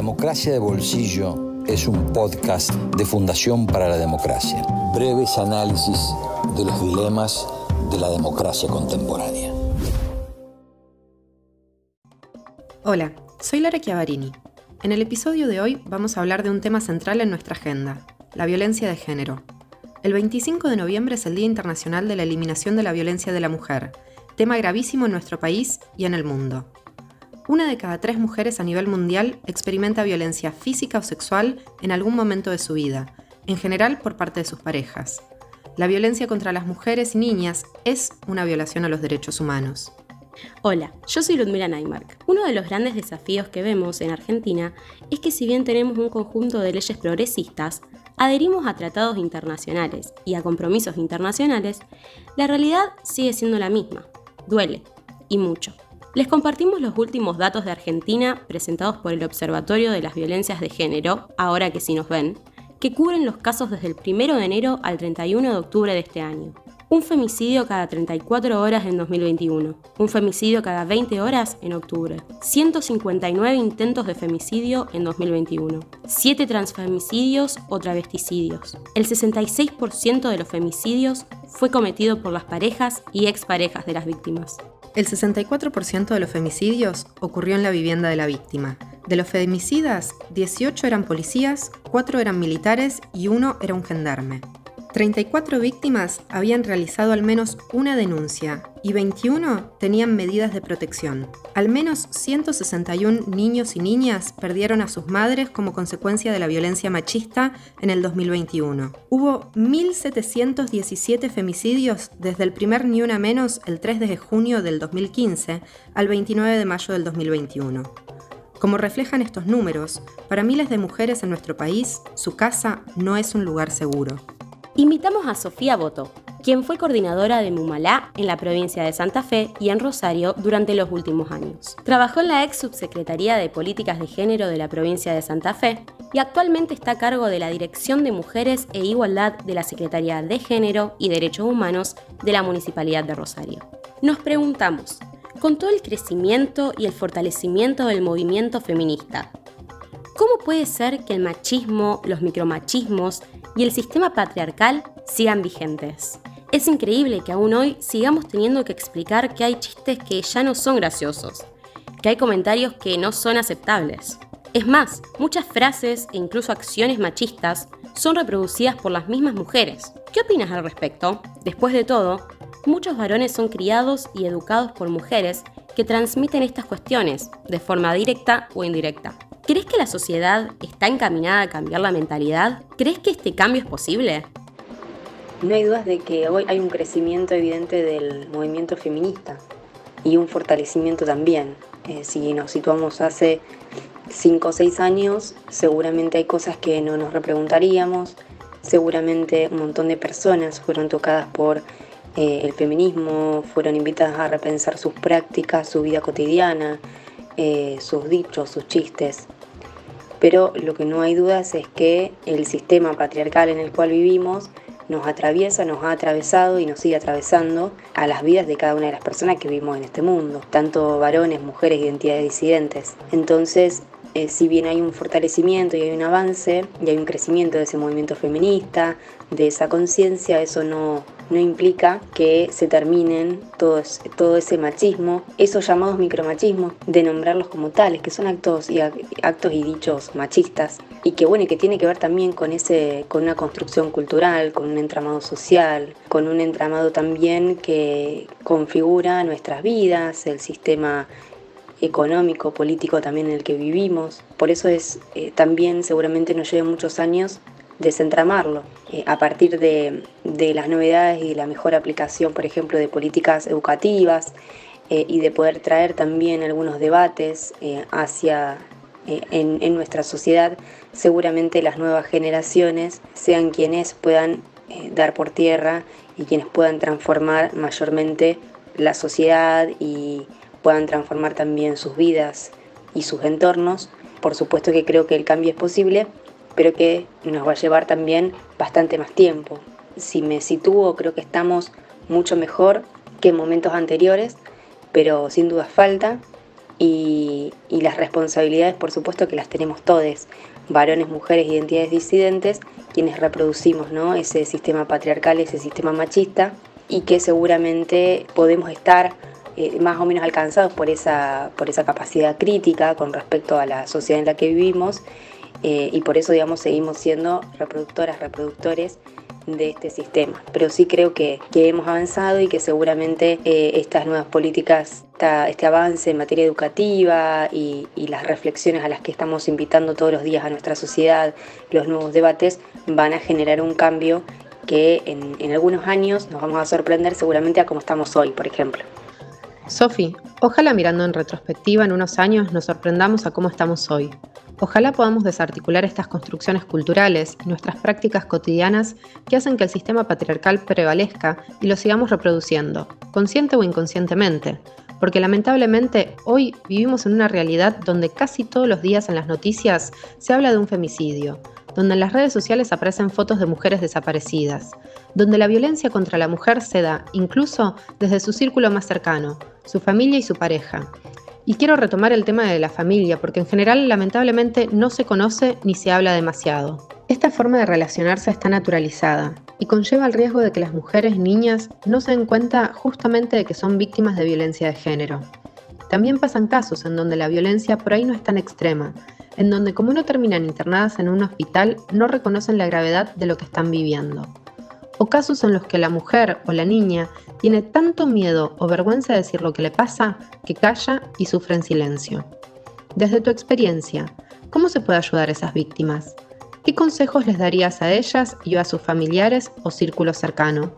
Democracia de Bolsillo es un podcast de Fundación para la Democracia. Breves análisis de los dilemas de la democracia contemporánea. Hola, soy Lara Chiavarini. En el episodio de hoy vamos a hablar de un tema central en nuestra agenda, la violencia de género. El 25 de noviembre es el Día Internacional de la Eliminación de la Violencia de la Mujer, tema gravísimo en nuestro país y en el mundo. Una de cada tres mujeres a nivel mundial experimenta violencia física o sexual en algún momento de su vida, en general por parte de sus parejas. La violencia contra las mujeres y niñas es una violación a los derechos humanos. Hola, yo soy Ludmila Neymark. Uno de los grandes desafíos que vemos en Argentina es que si bien tenemos un conjunto de leyes progresistas, adherimos a tratados internacionales y a compromisos internacionales, la realidad sigue siendo la misma. Duele, y mucho. Les compartimos los últimos datos de Argentina presentados por el Observatorio de las Violencias de Género, ahora que sí nos ven, que cubren los casos desde el 1 de enero al 31 de octubre de este año. Un femicidio cada 34 horas en 2021, un femicidio cada 20 horas en octubre, 159 intentos de femicidio en 2021, 7 transfemicidios o travesticidios. El 66% de los femicidios fue cometido por las parejas y exparejas de las víctimas. El 64% de los femicidios ocurrió en la vivienda de la víctima. De los femicidas, 18 eran policías, 4 eran militares y 1 era un gendarme. 34 víctimas habían realizado al menos una denuncia y 21 tenían medidas de protección. Al menos 161 niños y niñas perdieron a sus madres como consecuencia de la violencia machista en el 2021. Hubo 1.717 femicidios desde el primer Ni Una Menos el 3 de junio del 2015 al 29 de mayo del 2021. Como reflejan estos números, para miles de mujeres en nuestro país, su casa no es un lugar seguro. Invitamos a Sofía Boto, quien fue coordinadora de Mumalá en la provincia de Santa Fe y en Rosario durante los últimos años. Trabajó en la ex subsecretaría de Políticas de Género de la provincia de Santa Fe y actualmente está a cargo de la Dirección de Mujeres e Igualdad de la Secretaría de Género y Derechos Humanos de la Municipalidad de Rosario. Nos preguntamos, con todo el crecimiento y el fortalecimiento del movimiento feminista, ¿cómo puede ser que el machismo, los micromachismos y el sistema patriarcal sigan vigentes. Es increíble que aún hoy sigamos teniendo que explicar que hay chistes que ya no son graciosos, que hay comentarios que no son aceptables. Es más, muchas frases e incluso acciones machistas son reproducidas por las mismas mujeres. ¿Qué opinas al respecto? Después de todo, muchos varones son criados y educados por mujeres que transmiten estas cuestiones de forma directa o indirecta. ¿Crees que la sociedad está encaminada a cambiar la mentalidad? ¿Crees que este cambio es posible? No hay dudas de que hoy hay un crecimiento evidente del movimiento feminista y un fortalecimiento también. Eh, si nos situamos hace 5 o 6 años, seguramente hay cosas que no nos repreguntaríamos, seguramente un montón de personas fueron tocadas por eh, el feminismo, fueron invitadas a repensar sus prácticas, su vida cotidiana, eh, sus dichos, sus chistes pero lo que no hay dudas es que el sistema patriarcal en el cual vivimos nos atraviesa, nos ha atravesado y nos sigue atravesando a las vidas de cada una de las personas que vivimos en este mundo, tanto varones, mujeres, identidades disidentes. Entonces, eh, si bien hay un fortalecimiento y hay un avance y hay un crecimiento de ese movimiento feminista, de esa conciencia, eso no, no implica que se terminen todo, todo ese machismo, esos llamados micromachismos, de nombrarlos como tales, que son actos y, actos y dichos machistas, y que bueno, que tiene que ver también con, ese, con una construcción cultural, con un entramado social, con un entramado también que configura nuestras vidas, el sistema económico, político también en el que vivimos. Por eso es eh, también seguramente nos lleve muchos años desentramarlo eh, a partir de, las novedades y la mejor aplicación, por ejemplo, de políticas educativas eh, y de poder traer también algunos debates hacia en, en, nuestra sociedad, seguramente las nuevas generaciones sean quienes puedan dar por tierra y quienes puedan transformar mayormente la sociedad y puedan transformar también sus vidas y sus entornos. Por supuesto que creo que el cambio es posible, pero que nos va a llevar también bastante más tiempo. Si me sitúo, creo que estamos mucho mejor que en momentos anteriores, pero sin duda falta y, las responsabilidades por supuesto que las tenemos todos, varones, mujeres, identidades disidentes, quienes reproducimos ¿no? ese sistema patriarcal, ese sistema machista y que seguramente podemos estar eh, más o menos alcanzados por esa, por esa capacidad crítica con respecto a la sociedad en la que vivimos eh, y por eso digamos seguimos siendo reproductoras, reproductores de este sistema. Pero sí creo que, hemos avanzado y que seguramente eh, estas nuevas políticas, este avance en materia educativa y, las reflexiones a las que estamos invitando todos los días a nuestra sociedad, los nuevos debates, van a generar un cambio que en, en algunos años nos vamos a sorprender seguramente a cómo estamos hoy, por ejemplo. Sofi, ojalá mirando en retrospectiva en unos años nos sorprendamos a cómo estamos hoy. Ojalá podamos desarticular estas construcciones culturales y nuestras prácticas cotidianas que hacen que el sistema patriarcal prevalezca y lo sigamos reproduciendo, consciente o inconscientemente, porque lamentablemente hoy vivimos en una realidad donde casi todos los días en las noticias se habla de un femicidio, donde en las redes sociales aparecen fotos de mujeres desaparecidas, donde la violencia contra la mujer se da incluso desde su círculo más cercano, su familia y su pareja, y quiero retomar el tema de la familia, porque en general lamentablemente no se conoce ni se habla demasiado. Esta forma de relacionarse está naturalizada y conlleva el riesgo de que las mujeres niñas no se den cuenta justamente de que son víctimas de violencia de género. También pasan casos en donde la violencia por ahí no es tan extrema, en donde como no terminan internadas en un hospital, no reconocen la gravedad de lo que están viviendo o casos en los que la mujer o la niña tiene tanto miedo o vergüenza de decir lo que le pasa que calla y sufre en silencio. Desde tu experiencia, ¿cómo se puede ayudar a esas víctimas? ¿Qué consejos les darías a ellas y a sus familiares o círculo cercano?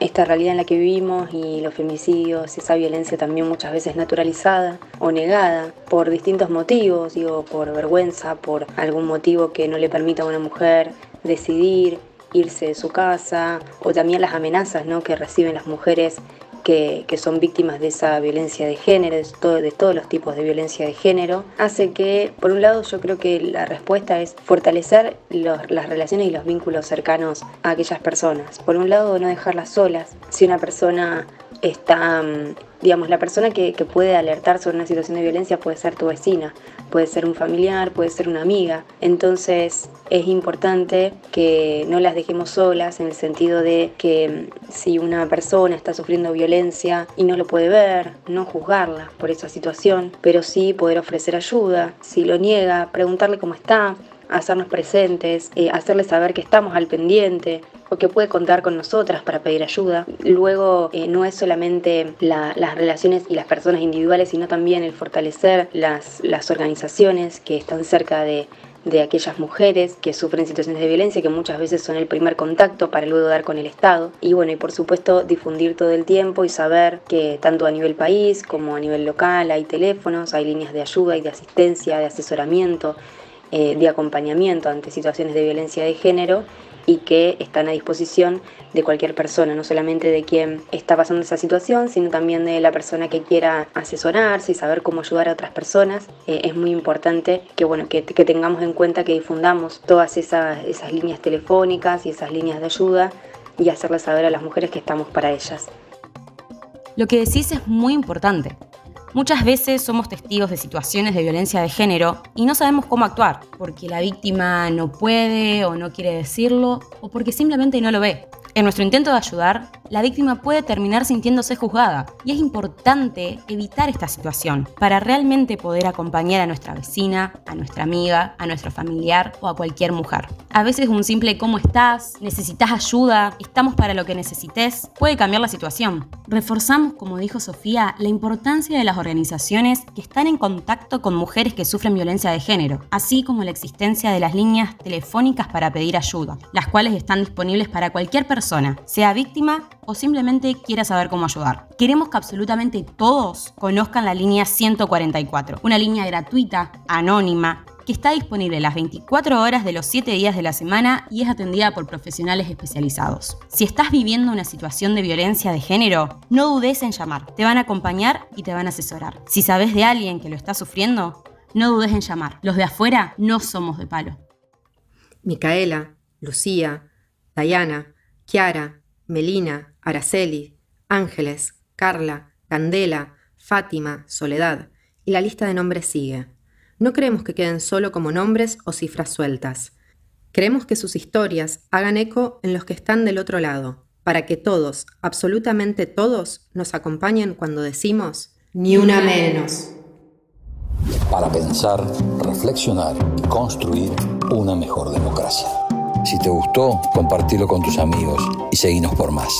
Esta realidad en la que vivimos y los femicidios, esa violencia también muchas veces naturalizada o negada por distintos motivos, digo, por vergüenza, por algún motivo que no le permita a una mujer decidir, irse de su casa o también las amenazas ¿no? que reciben las mujeres que, son víctimas de esa violencia de género, de, todos los tipos de violencia de género, hace que, por un lado, yo creo que la respuesta es fortalecer las relaciones y los vínculos cercanos a aquellas personas. Por un lado, no dejarlas solas. Si una persona está, mm, digamos, la persona que, puede alertar sobre una situación de violencia puede ser tu vecina, puede ser un familiar, puede ser una amiga. Entonces es importante que no las dejemos solas en el sentido de que mm, si una persona está sufriendo violencia y no lo puede ver, no juzgarla por esa situación, pero sí poder ofrecer ayuda. Si lo niega, preguntarle cómo está, hacernos presentes, eh, hacerle saber que estamos al pendiente, o que puede contar con nosotras para pedir ayuda. Luego eh, no es solamente las relaciones y las personas individuales, sino también el fortalecer las, las organizaciones que están cerca de, de aquellas mujeres que sufren situaciones de violencia que muchas veces son el primer contacto para luego dar con el Estado y bueno y por supuesto difundir todo el tiempo y saber que tanto a nivel país como a nivel local hay teléfonos, hay líneas de ayuda y de asistencia, de asesoramiento, eh, de acompañamiento ante situaciones de violencia de género y que están a disposición de cualquier persona, no solamente de quien está pasando esa situación, sino también de la persona que quiera asesorarse y saber cómo ayudar a otras personas. Eh, es muy importante que, bueno, que, tengamos en cuenta que difundamos todas esas, esas líneas telefónicas y esas líneas de ayuda y hacerles saber a las mujeres que estamos para ellas. Lo que decís es muy importante. Muchas veces somos testigos de situaciones de violencia de género y no sabemos cómo actuar, porque la víctima no puede o no quiere decirlo, o porque simplemente no lo ve. En nuestro intento de ayudar, la víctima puede terminar sintiéndose juzgada y es importante evitar esta situación para realmente poder acompañar a nuestra vecina, a nuestra amiga, a nuestro familiar o a cualquier mujer. A veces un simple ¿cómo estás? ¿Necesitas ayuda? ¿Estamos para lo que necesites? puede cambiar la situación. Reforzamos, como dijo Sofía, la importancia de las organizaciones que están en contacto con mujeres que sufren violencia de género, así como la existencia de las líneas telefónicas para pedir ayuda, las cuales están disponibles para cualquier persona sea víctima o simplemente quiera saber cómo ayudar. Queremos que absolutamente todos conozcan la línea 144, una línea gratuita, anónima, que está disponible las 24 horas de los 7 días de la semana y es atendida por profesionales especializados. Si estás viviendo una situación de violencia de género, no dudes en llamar. Te van a acompañar y te van a asesorar. Si sabes de alguien que lo está sufriendo, no dudes en llamar. Los de afuera no somos de palo. Micaela, Lucía, Dayana, Chiara, Melina, Araceli, Ángeles, Carla, Candela, Fátima, Soledad, Y la lista de nombres sigue. No creemos que queden solo como nombres o cifras sueltas. Creemos que sus historias hagan eco en los que están del otro lado, para que todos, absolutamente todos, nos acompañen cuando decimos ni una menos. Para pensar, reflexionar y construir una mejor democracia. Si te gustó, compartilo con tus amigos y seguinos por más.